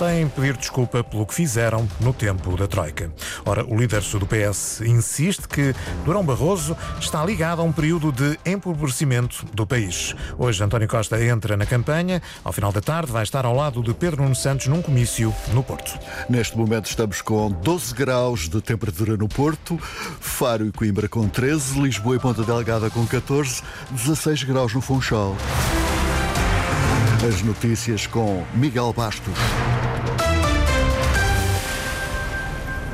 de pedir desculpa pelo que fizeram no tempo da Troika. Ora, o líder do PS insiste que Durão Barroso está ligado a um período de empobrecimento do país. Hoje, António Costa entra na campanha. Ao final da tarde, vai estar ao lado de Pedro Nuno Santos num comício no Porto. Neste momento, estamos com 12 graus de temperatura no Porto, Faro e Coimbra com 13, Lisboa e Ponta Delgada com 14, 16 graus no Funchal. As notícias com Miguel Bastos.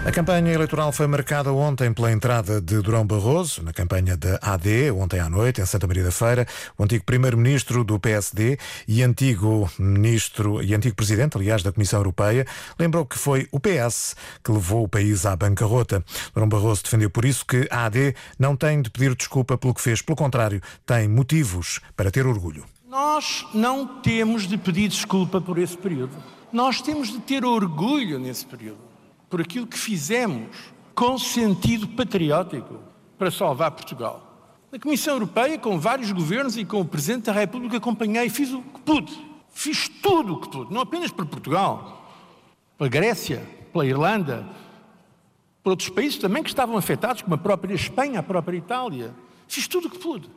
A campanha eleitoral foi marcada ontem pela entrada de Durão Barroso na campanha da AD, ontem à noite, em Santa Maria da Feira. O antigo primeiro-ministro do PSD e antigo ministro e antigo presidente, aliás, da Comissão Europeia, lembrou que foi o PS que levou o país à bancarrota. Durão Barroso defendeu por isso que a AD não tem de pedir desculpa pelo que fez, pelo contrário, tem motivos para ter orgulho. Nós não temos de pedir desculpa por esse período. Nós temos de ter orgulho nesse período por aquilo que fizemos com sentido patriótico para salvar Portugal. Na Comissão Europeia, com vários governos e com o Presidente da República, acompanhei e fiz o que pude. Fiz tudo o que pude, não apenas para Portugal, pela Grécia, pela Irlanda, por outros países também que estavam afetados, como a própria Espanha, a própria Itália. Fiz tudo o que pude.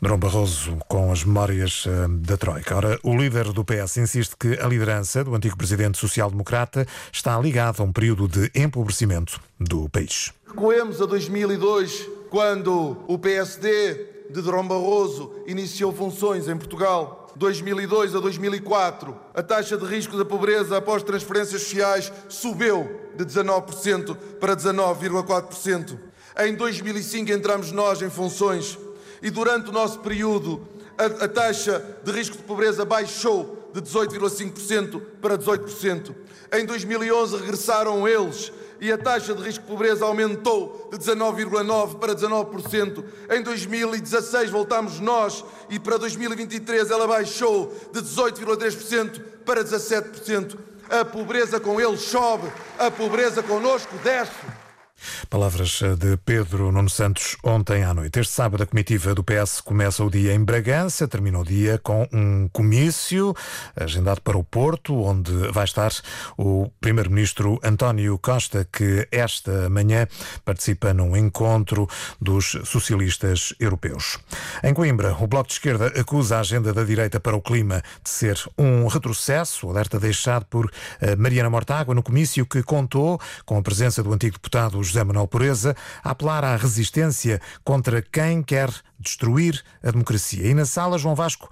Durão Barroso com as memórias uh, da Troika. Ora, o líder do PS insiste que a liderança do antigo presidente social-democrata está ligada a um período de empobrecimento do país. Recuemos a 2002, quando o PSD de Durão Barroso iniciou funções em Portugal. 2002 a 2004, a taxa de risco da pobreza após transferências sociais subiu de 19% para 19,4%. Em 2005 entramos nós em funções e durante o nosso período a, a taxa de risco de pobreza baixou de 18,5% para 18%. Em 2011 regressaram eles e a taxa de risco de pobreza aumentou de 19,9% para 19%. Em 2016 voltamos nós e para 2023 ela baixou de 18,3% para 17%. A pobreza com eles sobe, a pobreza connosco desce. Palavras eh, de Pedro Nuno Santos ontem à noite. Este sábado a comitiva do PS começa o dia em Bragança, termina o dia com um comício agendado para o Porto, onde vai estar o primeiro-ministro António Costa, que esta manhã participa num encontro dos socialistas europeus. Em Coimbra, o Bloco de Esquerda acusa a agenda da direita para o clima de ser um retrocesso, alerta deixado por eh, Mariana Mortágua no comício que contou com a presença do antigo deputado José Manuel Pureza, a apelar à resistência contra quem quer destruir a democracia. E na sala, João Vasco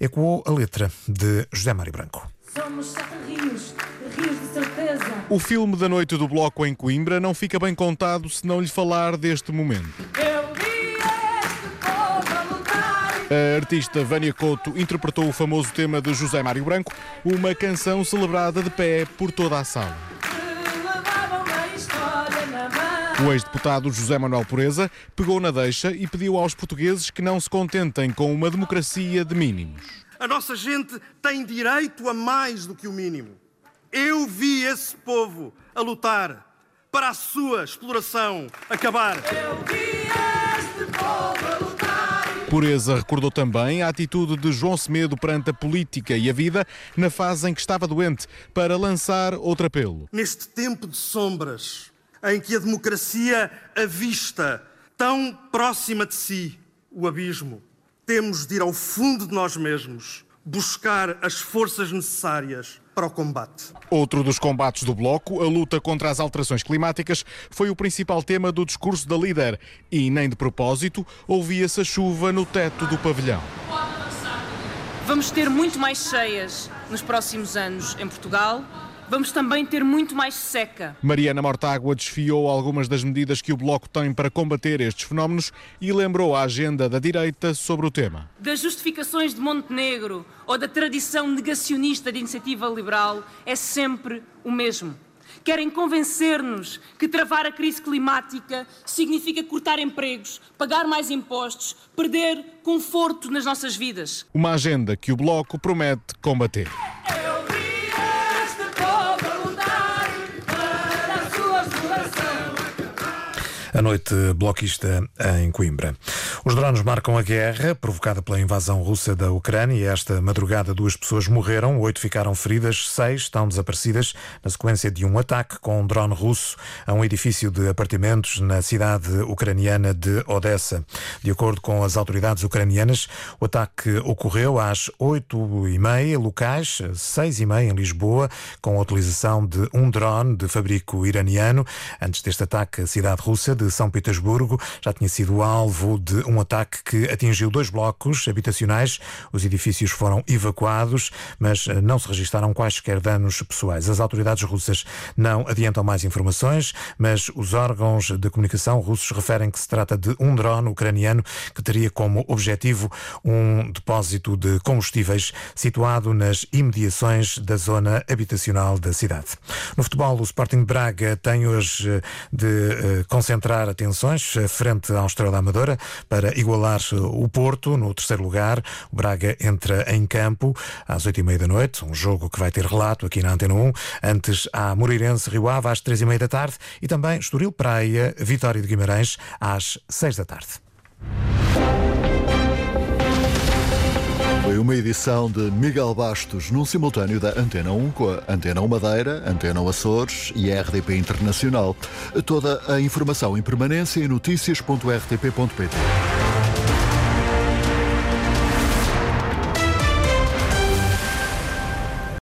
ecoou a letra de José Mário Branco. Somos rios, rios de certeza. O filme da noite do Bloco em Coimbra não fica bem contado se não lhe falar deste momento. A artista Vânia Couto interpretou o famoso tema de José Mário Branco, uma canção celebrada de pé por toda a sala. O ex-deputado José Manuel Pureza pegou na deixa e pediu aos portugueses que não se contentem com uma democracia de mínimos. A nossa gente tem direito a mais do que o mínimo. Eu vi esse povo a lutar para a sua exploração acabar. Eu vi este povo a lutar. Pureza recordou também a atitude de João Semedo perante a política e a vida na fase em que estava doente, para lançar outro apelo. Neste tempo de sombras, em que a democracia avista tão próxima de si o abismo. Temos de ir ao fundo de nós mesmos, buscar as forças necessárias para o combate. Outro dos combates do Bloco, a luta contra as alterações climáticas, foi o principal tema do discurso da líder. E nem de propósito, ouvia-se a chuva no teto do pavilhão. Vamos ter muito mais cheias nos próximos anos em Portugal vamos também ter muito mais seca. Mariana Mortágua desfiou algumas das medidas que o Bloco tem para combater estes fenómenos e lembrou a agenda da direita sobre o tema. Das justificações de Montenegro ou da tradição negacionista de iniciativa liberal é sempre o mesmo. Querem convencer-nos que travar a crise climática significa cortar empregos, pagar mais impostos, perder conforto nas nossas vidas. Uma agenda que o Bloco promete combater. A noite bloquista em Coimbra. Os drones marcam a guerra provocada pela invasão russa da Ucrânia. Esta madrugada, duas pessoas morreram, oito ficaram feridas, seis estão desaparecidas na sequência de um ataque com um drone russo a um edifício de apartamentos na cidade ucraniana de Odessa. De acordo com as autoridades ucranianas, o ataque ocorreu às oito e meia locais, seis e meia em Lisboa, com a utilização de um drone de fabrico iraniano. Antes deste ataque, a cidade russa de São Petersburgo já tinha sido alvo de um ataque que atingiu dois blocos habitacionais. Os edifícios foram evacuados, mas eh, não se registaram quaisquer danos pessoais. As autoridades russas não adiantam mais informações, mas os órgãos de comunicação russos referem que se trata de um drone ucraniano que teria como objetivo um depósito de combustíveis situado nas imediações da zona habitacional da cidade. No futebol, o Sporting Braga tem hoje eh, de eh, concentrar atenções frente ao Estrela Amadora para igualar o Porto no terceiro lugar. O Braga entra em campo às oito e meia da noite, um jogo que vai ter relato aqui na Antena 1. Antes há Moreirense Rio Ave às três e meia da tarde e também Estoril Praia, Vitória de Guimarães às seis da tarde. Foi uma edição de Miguel Bastos num simultâneo da Antena 1 com a Antena 1 Madeira, Antena 1 Açores e RDP Internacional. Toda a informação em permanência em notícias.rtp.pt.